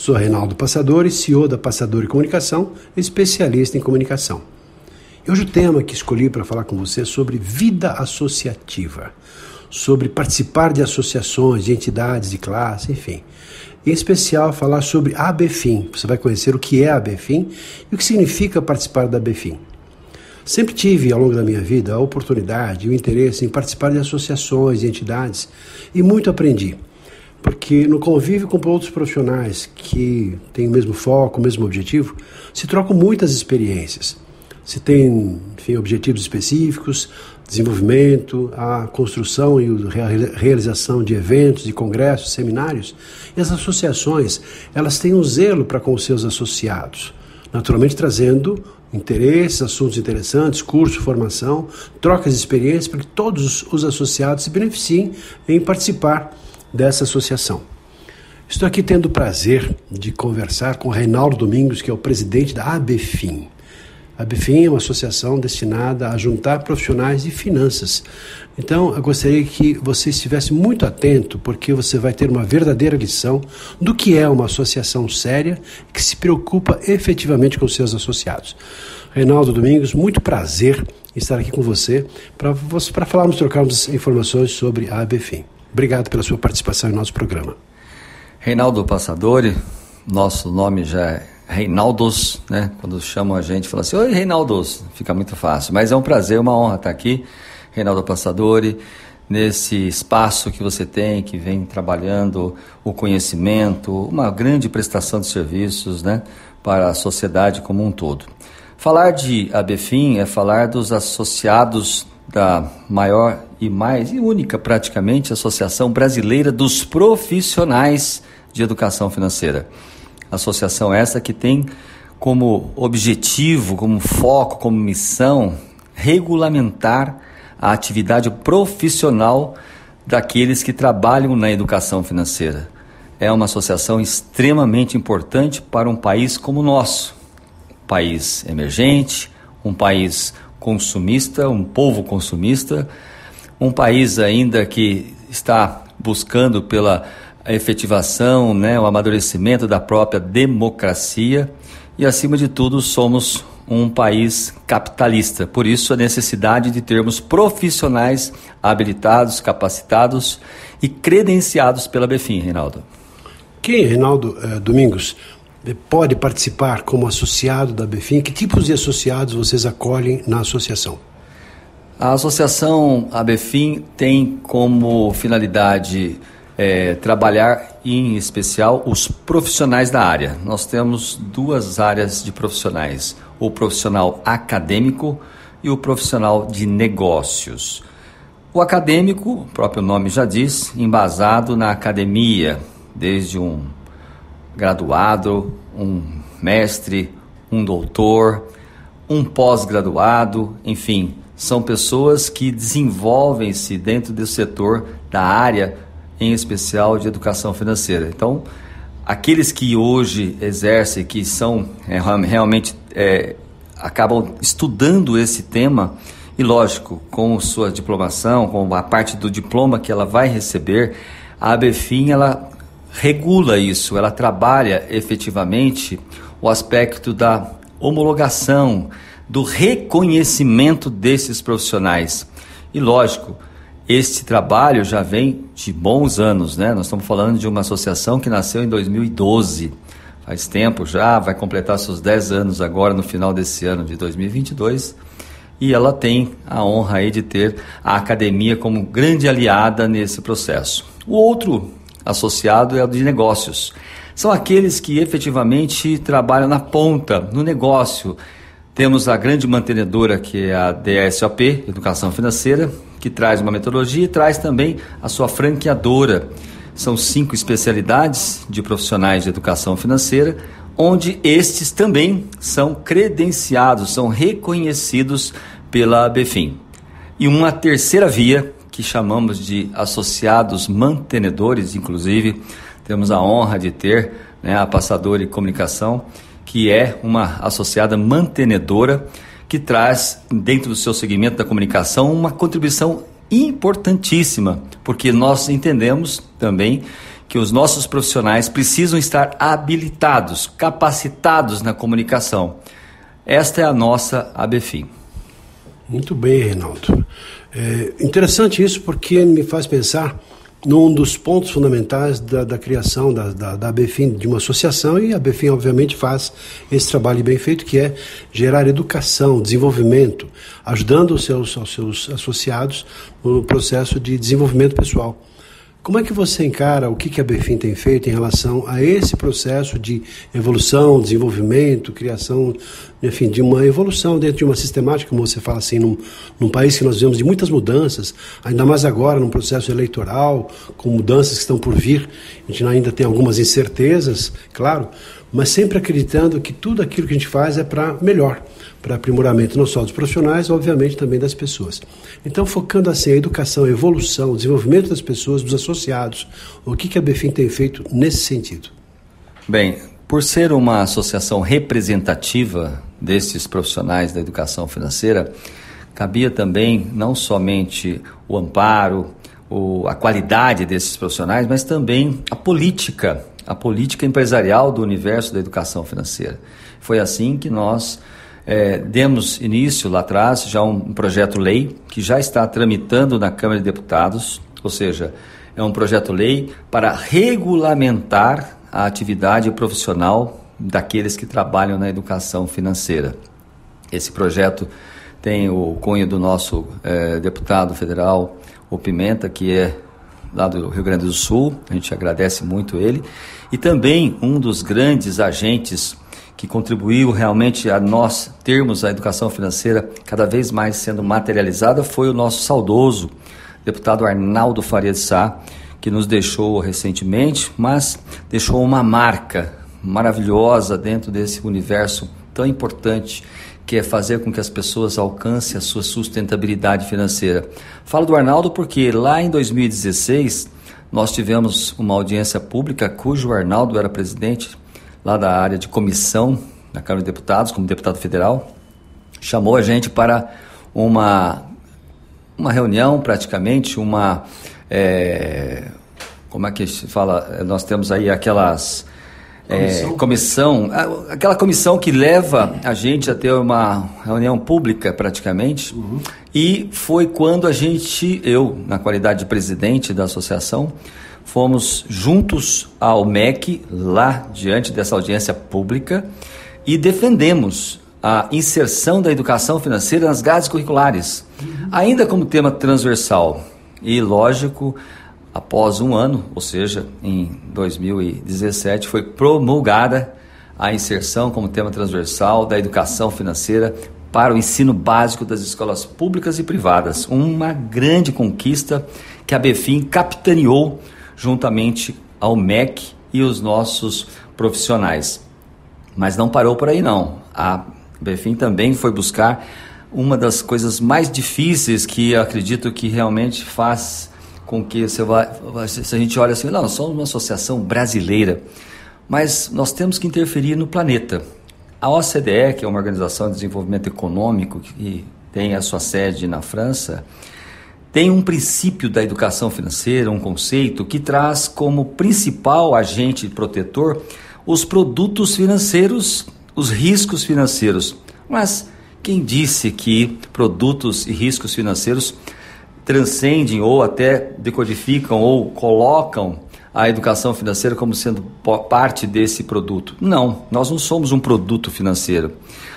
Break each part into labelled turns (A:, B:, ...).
A: Sou Reinaldo Passadori, CEO da Passadori Comunicação, especialista em comunicação. E hoje o tema que escolhi para falar com você é sobre vida associativa, sobre participar de associações, de entidades, de classe, enfim. Em especial, falar sobre a ABFIM. Você vai conhecer o que é a ABFIM e o que significa participar da ABFIM. Sempre tive, ao longo da minha vida, a oportunidade e o interesse em participar de associações e entidades e muito aprendi porque no convívio com outros profissionais que têm o mesmo foco, o mesmo objetivo, se trocam muitas experiências. Se tem, enfim, objetivos específicos, desenvolvimento, a construção e a realização de eventos, de congressos, seminários. E as associações, elas têm um zelo para com os seus associados, naturalmente trazendo interesses, assuntos interessantes, curso, formação, trocas de experiências, para que todos os associados se beneficiem em participar dessa associação. Estou aqui tendo o prazer de conversar com Reinaldo Domingos, que é o presidente da ABFIM. A ABFIM é uma associação destinada a juntar profissionais de finanças. Então, eu gostaria que você estivesse muito atento, porque você vai ter uma verdadeira lição do que é uma associação séria que se preocupa efetivamente com seus associados. Reinaldo Domingos, muito prazer estar aqui com você para falarmos, trocarmos informações sobre a ABFIM. Obrigado pela sua participação em nosso programa.
B: Reinaldo Passadori, nosso nome já é Reinaldos, né? Quando chamam a gente, fala assim: Oi, Reinaldos, fica muito fácil. Mas é um prazer, uma honra estar aqui, Reinaldo Passadori, nesse espaço que você tem, que vem trabalhando o conhecimento, uma grande prestação de serviços, né? Para a sociedade como um todo. Falar de ABFIM é falar dos associados da maior e mais e única praticamente Associação Brasileira dos Profissionais de Educação Financeira. Associação essa que tem como objetivo, como foco, como missão regulamentar a atividade profissional daqueles que trabalham na educação financeira. É uma associação extremamente importante para um país como o nosso, país emergente, um país consumista, um povo consumista, um país ainda que está buscando pela efetivação, né, o amadurecimento da própria democracia e, acima de tudo, somos um país capitalista. Por isso, a necessidade de termos profissionais habilitados, capacitados e credenciados pela BFIM, Reinaldo.
A: Quem, Reinaldo eh, Domingos, pode participar como associado da BFIM? Que tipos de associados vocês acolhem na associação?
B: A associação ABFIM tem como finalidade é, trabalhar em especial os profissionais da área. Nós temos duas áreas de profissionais: o profissional acadêmico e o profissional de negócios. O acadêmico, o próprio nome já diz, embasado na academia, desde um graduado, um mestre, um doutor, um pós-graduado, enfim, são pessoas que desenvolvem-se dentro do setor da área, em especial de educação financeira. Então, aqueles que hoje exercem, que são é, realmente é, acabam estudando esse tema, e lógico, com sua diplomação, com a parte do diploma que ela vai receber, a ABFIM ela regula isso, ela trabalha efetivamente o aspecto da homologação, do reconhecimento desses profissionais. E lógico, este trabalho já vem de bons anos, né? Nós estamos falando de uma associação que nasceu em 2012. Faz tempo já, vai completar seus 10 anos agora no final desse ano de 2022. E ela tem a honra aí de ter a academia como grande aliada nesse processo. O outro associado é o de negócios. São aqueles que efetivamente trabalham na ponta, no negócio. Temos a grande mantenedora que é a DSOP, Educação Financeira, que traz uma metodologia e traz também a sua franqueadora. São cinco especialidades de profissionais de educação financeira, onde estes também são credenciados, são reconhecidos pela BFIM. E uma terceira via, que chamamos de associados mantenedores, inclusive, temos a honra de ter né, a Passadora e Comunicação, que é uma associada mantenedora que traz, dentro do seu segmento da comunicação, uma contribuição importantíssima, porque nós entendemos também que os nossos profissionais precisam estar habilitados, capacitados na comunicação. Esta é a nossa ABFIM.
A: Muito bem, Reinaldo. É interessante isso porque me faz pensar num dos pontos fundamentais da, da criação da, da, da ABFIM, de uma associação, e a ABFIM, obviamente, faz esse trabalho bem feito, que é gerar educação, desenvolvimento, ajudando os seus, os seus associados no processo de desenvolvimento pessoal. Como é que você encara o que a BFIM tem feito em relação a esse processo de evolução, desenvolvimento, criação, enfim, de uma evolução dentro de uma sistemática, como você fala assim, num, num país que nós vivemos de muitas mudanças, ainda mais agora num processo eleitoral, com mudanças que estão por vir, a gente ainda tem algumas incertezas, claro, mas sempre acreditando que tudo aquilo que a gente faz é para melhor para aprimoramento não só dos profissionais, obviamente também das pessoas. Então, focando assim a educação, a evolução, o desenvolvimento das pessoas, dos associados, o que, que a BFIM tem feito nesse sentido?
B: Bem, por ser uma associação representativa desses profissionais da educação financeira, cabia também não somente o amparo, o, a qualidade desses profissionais, mas também a política, a política empresarial do universo da educação financeira. Foi assim que nós é, demos início lá atrás já um, um projeto-lei que já está tramitando na Câmara de Deputados, ou seja, é um projeto-lei para regulamentar a atividade profissional daqueles que trabalham na educação financeira. Esse projeto tem o cunho do nosso é, deputado federal, o Pimenta, que é lá do Rio Grande do Sul, a gente agradece muito ele, e também um dos grandes agentes que contribuiu realmente a nós termos a educação financeira cada vez mais sendo materializada foi o nosso saudoso deputado Arnaldo Faria de Sá, que nos deixou recentemente, mas deixou uma marca maravilhosa dentro desse universo tão importante que é fazer com que as pessoas alcancem a sua sustentabilidade financeira. Falo do Arnaldo porque lá em 2016 nós tivemos uma audiência pública cujo Arnaldo era presidente lá da área de comissão da Câmara de Deputados, como deputado federal, chamou a gente para uma, uma reunião, praticamente, uma. É, como é que se fala? Nós temos aí aquelas. É, comissão, aquela comissão que leva a gente a ter uma reunião pública praticamente, uhum. e foi quando a gente, eu, na qualidade de presidente da associação, fomos juntos ao MEC, lá diante dessa audiência pública, e defendemos a inserção da educação financeira nas grades curriculares, ainda como tema transversal. E, lógico, após um ano, ou seja, em 2017, foi promulgada a inserção como tema transversal da educação financeira para o ensino básico das escolas públicas e privadas. Uma grande conquista que a Befim capitaneou juntamente ao MEC e os nossos profissionais. Mas não parou por aí não. A Befim também foi buscar uma das coisas mais difíceis que acredito que realmente faz com que você vá, se a gente olha assim, não, somos uma associação brasileira, mas nós temos que interferir no planeta. A OCDE, que é uma organização de desenvolvimento econômico que tem a sua sede na França, tem um princípio da educação financeira, um conceito que traz como principal agente protetor os produtos financeiros, os riscos financeiros. Mas quem disse que produtos e riscos financeiros transcendem ou até decodificam ou colocam a educação financeira como sendo parte desse produto? Não, nós não somos um produto financeiro.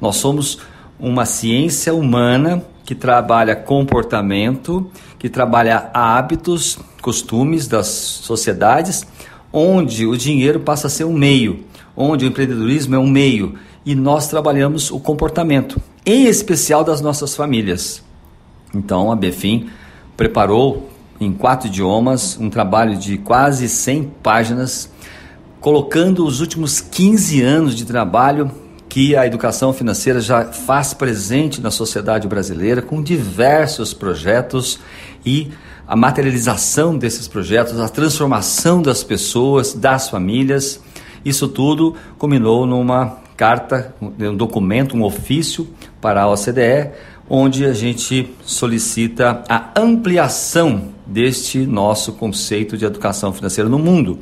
B: Nós somos uma ciência humana que trabalha comportamento, que trabalha hábitos, costumes das sociedades, onde o dinheiro passa a ser um meio, onde o empreendedorismo é um meio e nós trabalhamos o comportamento, em especial das nossas famílias. Então a Befim preparou em quatro idiomas um trabalho de quase 100 páginas colocando os últimos 15 anos de trabalho que a educação financeira já faz presente na sociedade brasileira com diversos projetos e a materialização desses projetos, a transformação das pessoas, das famílias. Isso tudo culminou numa carta, um documento, um ofício para a OCDE, onde a gente solicita a ampliação deste nosso conceito de educação financeira no mundo.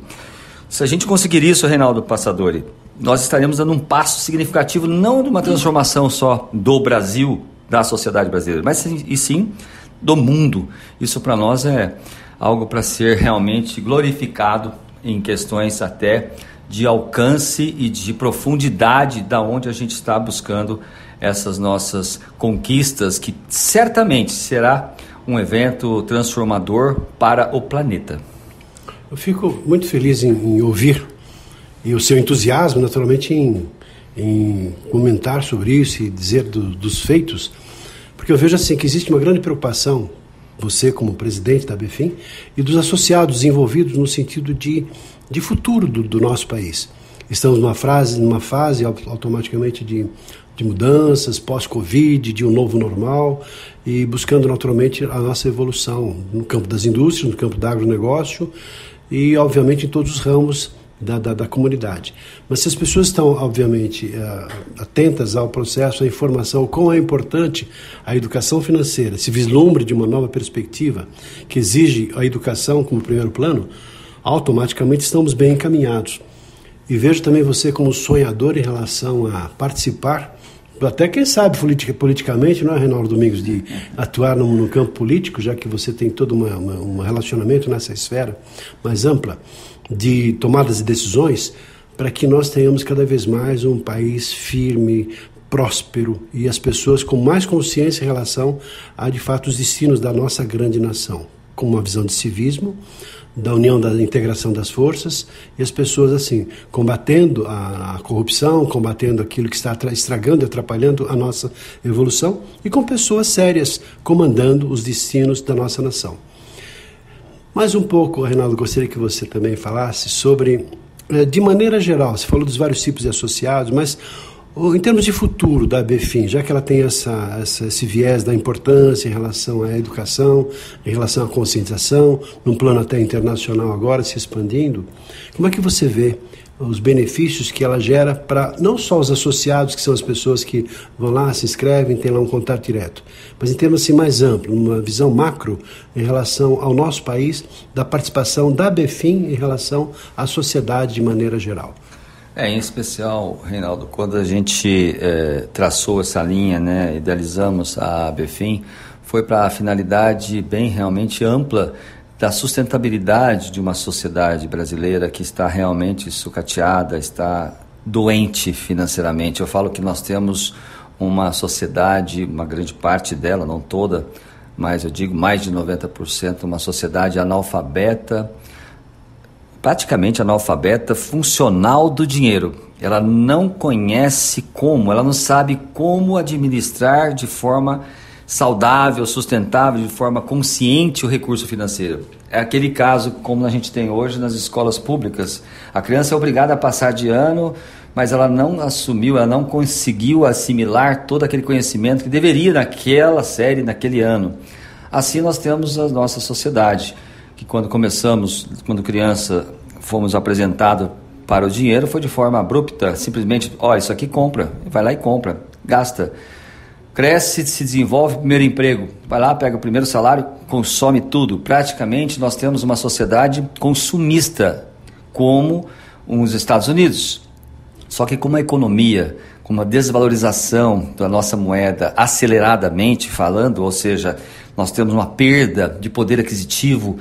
B: Se a gente conseguir isso, Reinaldo Passadori, nós estaremos dando um passo significativo, não de uma transformação só do Brasil, da sociedade brasileira, mas e sim do mundo. Isso para nós é algo para ser realmente glorificado em questões até de alcance e de profundidade da onde a gente está buscando essas nossas conquistas, que certamente será um evento transformador para o planeta.
A: Eu fico muito feliz em, em ouvir e o seu entusiasmo, naturalmente, em, em comentar sobre isso e dizer do, dos feitos, porque eu vejo assim que existe uma grande preocupação, você como presidente da BFIM, e dos associados envolvidos no sentido de, de futuro do, do nosso país. Estamos numa, frase, numa fase automaticamente de, de mudanças, pós-Covid, de um novo normal, e buscando naturalmente a nossa evolução no campo das indústrias, no campo do agronegócio e, obviamente, em todos os ramos da, da, da, comunidade. Mas se as pessoas estão, obviamente, uh, atentas ao processo, à informação, quão é importante a educação financeira, se vislumbre de uma nova perspectiva que exige a educação como primeiro plano, automaticamente estamos bem encaminhados. E vejo também você como sonhador em relação a participar, até quem sabe politicamente, não é, Reinaldo Domingos, de atuar no, no campo político, já que você tem todo uma, uma, um relacionamento nessa esfera mais ampla de tomadas de decisões para que nós tenhamos cada vez mais um país firme, próspero e as pessoas com mais consciência em relação a, de fato, os destinos da nossa grande nação, com uma visão de civismo, da união da integração das forças e as pessoas assim combatendo a, a corrupção, combatendo aquilo que está estragando e atrapalhando a nossa evolução e com pessoas sérias comandando os destinos da nossa nação. Mais um pouco, Reinaldo, gostaria que você também falasse sobre, eh, de maneira geral, você falou dos vários tipos de associados, mas em termos de futuro da BFIM, já que ela tem essa, essa, esse viés da importância em relação à educação, em relação à conscientização, num plano até internacional agora se expandindo, como é que você vê os benefícios que ela gera para não só os associados, que são as pessoas que vão lá, se inscrevem, têm lá um contato direto, mas em termos assim mais amplo, uma visão macro em relação ao nosso país, da participação da BEFIM em relação à sociedade de maneira geral.
B: É, em especial, Reinaldo, quando a gente é, traçou essa linha, né, idealizamos a BEFIM, foi para a finalidade bem realmente ampla da sustentabilidade de uma sociedade brasileira que está realmente sucateada, está doente financeiramente. Eu falo que nós temos uma sociedade, uma grande parte dela, não toda, mas eu digo mais de 90%, uma sociedade analfabeta, praticamente analfabeta, funcional do dinheiro. Ela não conhece como, ela não sabe como administrar de forma saudável, sustentável, de forma consciente o recurso financeiro. É aquele caso como a gente tem hoje nas escolas públicas. A criança é obrigada a passar de ano, mas ela não assumiu, ela não conseguiu assimilar todo aquele conhecimento que deveria naquela série, naquele ano. Assim nós temos a nossa sociedade, que quando começamos, quando criança, fomos apresentados para o dinheiro, foi de forma abrupta, simplesmente, olha, isso aqui compra, vai lá e compra, gasta cresce, se desenvolve, primeiro emprego, vai lá, pega o primeiro salário, consome tudo. Praticamente nós temos uma sociedade consumista, como os Estados Unidos. Só que com uma economia, com uma desvalorização da nossa moeda aceleradamente falando, ou seja, nós temos uma perda de poder aquisitivo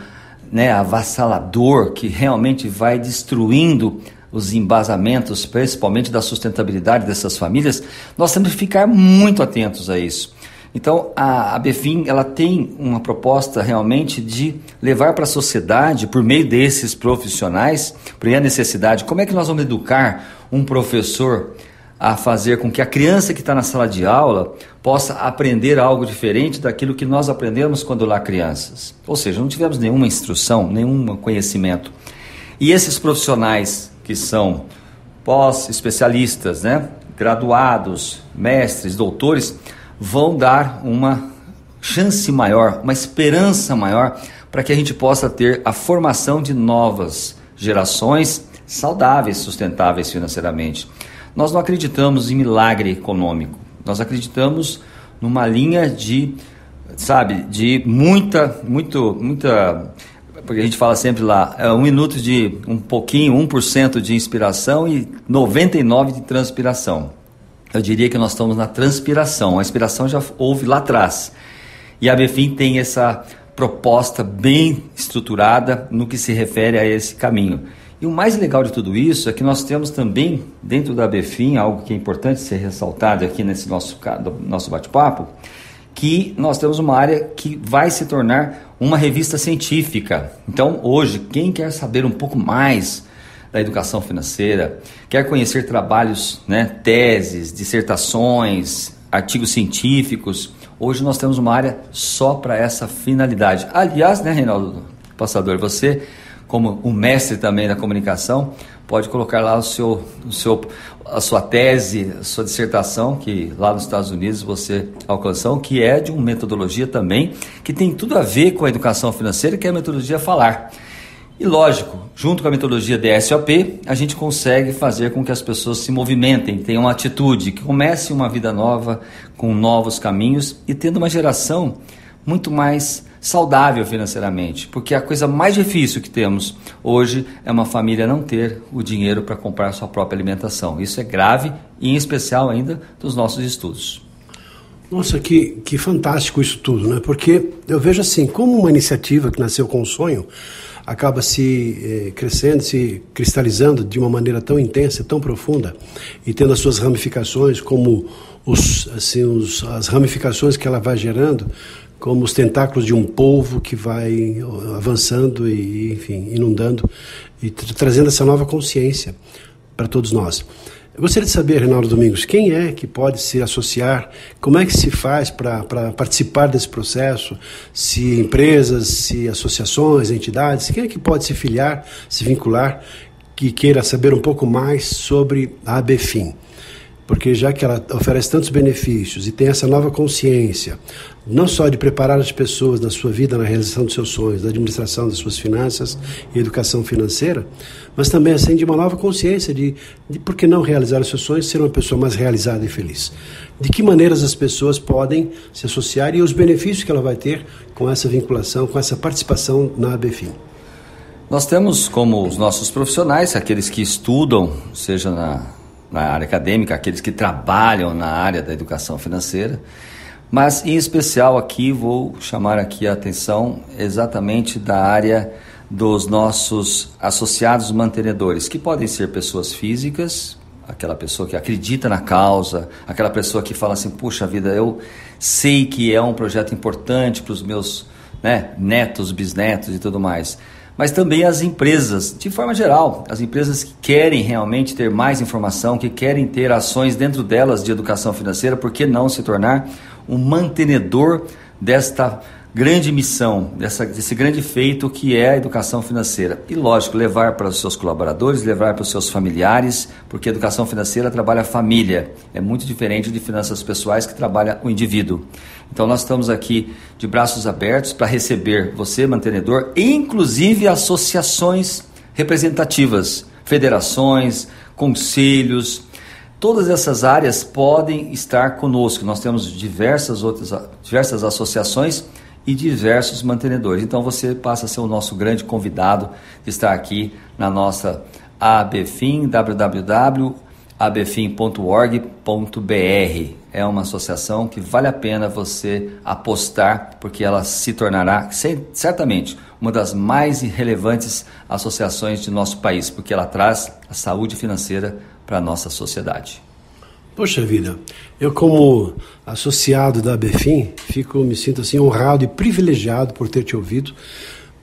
B: né, avassalador que realmente vai destruindo os embasamentos, principalmente da sustentabilidade dessas famílias, nós temos que ficar muito atentos a isso. Então, a, a Befim, ela tem uma proposta realmente de levar para a sociedade, por meio desses profissionais, por a necessidade, como é que nós vamos educar um professor a fazer com que a criança que está na sala de aula possa aprender algo diferente daquilo que nós aprendemos quando lá crianças. Ou seja, não tivemos nenhuma instrução, nenhum conhecimento. E esses profissionais que são pós-especialistas, né? graduados, mestres, doutores, vão dar uma chance maior, uma esperança maior para que a gente possa ter a formação de novas gerações saudáveis, sustentáveis financeiramente. Nós não acreditamos em milagre econômico. Nós acreditamos numa linha de, sabe, de muita, muito, muita porque a gente fala sempre lá, é um minuto de um pouquinho, 1% de inspiração e 99% de transpiração. Eu diria que nós estamos na transpiração, a inspiração já houve lá atrás. E a Befim tem essa proposta bem estruturada no que se refere a esse caminho. E o mais legal de tudo isso é que nós temos também, dentro da Befim, algo que é importante ser ressaltado aqui nesse nosso, nosso bate-papo, que nós temos uma área que vai se tornar uma revista científica. Então, hoje, quem quer saber um pouco mais da educação financeira, quer conhecer trabalhos, né, teses, dissertações, artigos científicos, hoje nós temos uma área só para essa finalidade. Aliás, né, Reinaldo Passador, você como um mestre também da comunicação, pode colocar lá o seu, o seu, a sua tese, a sua dissertação, que lá nos Estados Unidos você alcançou, que é de uma metodologia também, que tem tudo a ver com a educação financeira, que é a metodologia falar. E lógico, junto com a metodologia DSOP, a gente consegue fazer com que as pessoas se movimentem, tenham atitude, que comece uma vida nova, com novos caminhos e tendo uma geração muito mais saudável financeiramente, porque a coisa mais difícil que temos hoje é uma família não ter o dinheiro para comprar sua própria alimentação. Isso é grave e em especial ainda dos nossos estudos.
A: Nossa, que, que fantástico isso tudo, né? Porque eu vejo assim, como uma iniciativa que nasceu com um sonho, acaba se eh, crescendo, se cristalizando de uma maneira tão intensa, tão profunda e tendo as suas ramificações, como os, assim, os, as ramificações que ela vai gerando, como os tentáculos de um polvo que vai avançando e, enfim, inundando e trazendo essa nova consciência para todos nós. Eu gostaria de saber, Reinaldo Domingos, quem é que pode se associar, como é que se faz para participar desse processo, se empresas, se associações, entidades, quem é que pode se filiar, se vincular, que queira saber um pouco mais sobre a ABFIM? Porque já que ela oferece tantos benefícios e tem essa nova consciência, não só de preparar as pessoas na sua vida, na realização dos seus sonhos, da administração das suas finanças e educação financeira, mas também assim de uma nova consciência de, de por que não realizar os seus sonhos, ser uma pessoa mais realizada e feliz. De que maneiras as pessoas podem se associar e os benefícios que ela vai ter com essa vinculação, com essa participação na ABFIM.
B: Nós temos como os nossos profissionais, aqueles que estudam, seja na, na área acadêmica, aqueles que trabalham na área da educação financeira, mas em especial aqui vou chamar aqui a atenção exatamente da área dos nossos associados mantenedores, que podem ser pessoas físicas, aquela pessoa que acredita na causa, aquela pessoa que fala assim, puxa vida, eu sei que é um projeto importante para os meus né, netos, bisnetos e tudo mais mas também as empresas, de forma geral, as empresas que querem realmente ter mais informação, que querem ter ações dentro delas de educação financeira, por que não se tornar um mantenedor desta grande missão, dessa, desse grande feito que é a educação financeira. E lógico, levar para os seus colaboradores, levar para os seus familiares, porque a educação financeira trabalha a família. É muito diferente de finanças pessoais que trabalha o indivíduo. Então nós estamos aqui de braços abertos para receber você, mantenedor, e inclusive associações representativas, federações, conselhos, Todas essas áreas podem estar conosco. Nós temos diversas outras diversas associações e diversos mantenedores. Então você passa a ser o nosso grande convidado de estar aqui na nossa ABFIM, www.abfim.org.br. É uma associação que vale a pena você apostar, porque ela se tornará certamente uma das mais relevantes associações de nosso país, porque ela traz a saúde financeira para a nossa sociedade.
A: Poxa vida, eu como associado da Befim, fico me sinto assim honrado e privilegiado por ter te ouvido,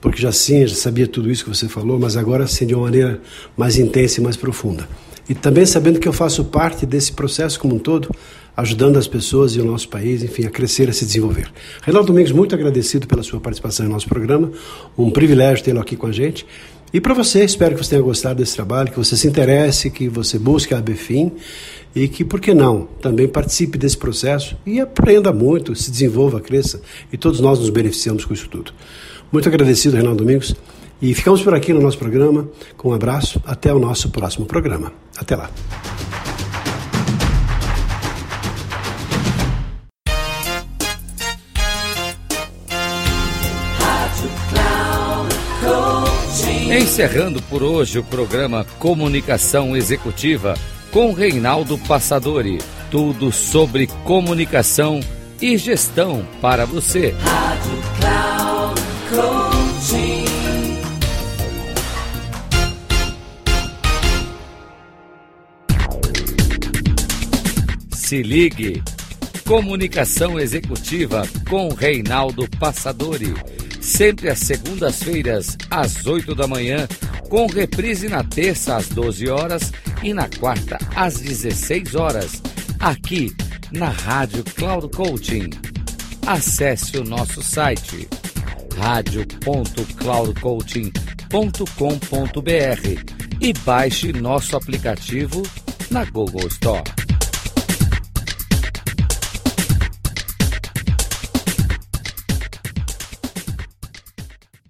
A: porque já sim, já sabia tudo isso que você falou, mas agora sim de uma maneira mais intensa e mais profunda. E também sabendo que eu faço parte desse processo como um todo, ajudando as pessoas e o nosso país, enfim, a crescer, a se desenvolver. Reinaldo Domingos, muito agradecido pela sua participação em nosso programa, um privilégio tê-lo aqui com a gente E para você, espero que você tenha gostado desse trabalho, que você se interesse, que você busque a ABFIM e que, por que não, também participe desse processo e aprenda muito, se desenvolva, cresça e todos nós nos beneficiamos com isso tudo. Muito agradecido, Reinaldo Domingos, e ficamos por aqui no nosso programa. Com um abraço, até o nosso próximo programa. Até lá.
C: Encerrando por hoje o programa Comunicação Executiva com Reinaldo Passadori. Tudo sobre comunicação e gestão para você. Rádio Cloud. Se ligue. Comunicação Executiva com Reinaldo Passadori sempre às segundas-feiras, às 8 da manhã, com reprise na terça às 12 horas e na quarta às 16 horas, aqui na Rádio Cloud Coaching. Acesse o nosso site radio.cloudcoaching.com.br e baixe nosso aplicativo na Google Store.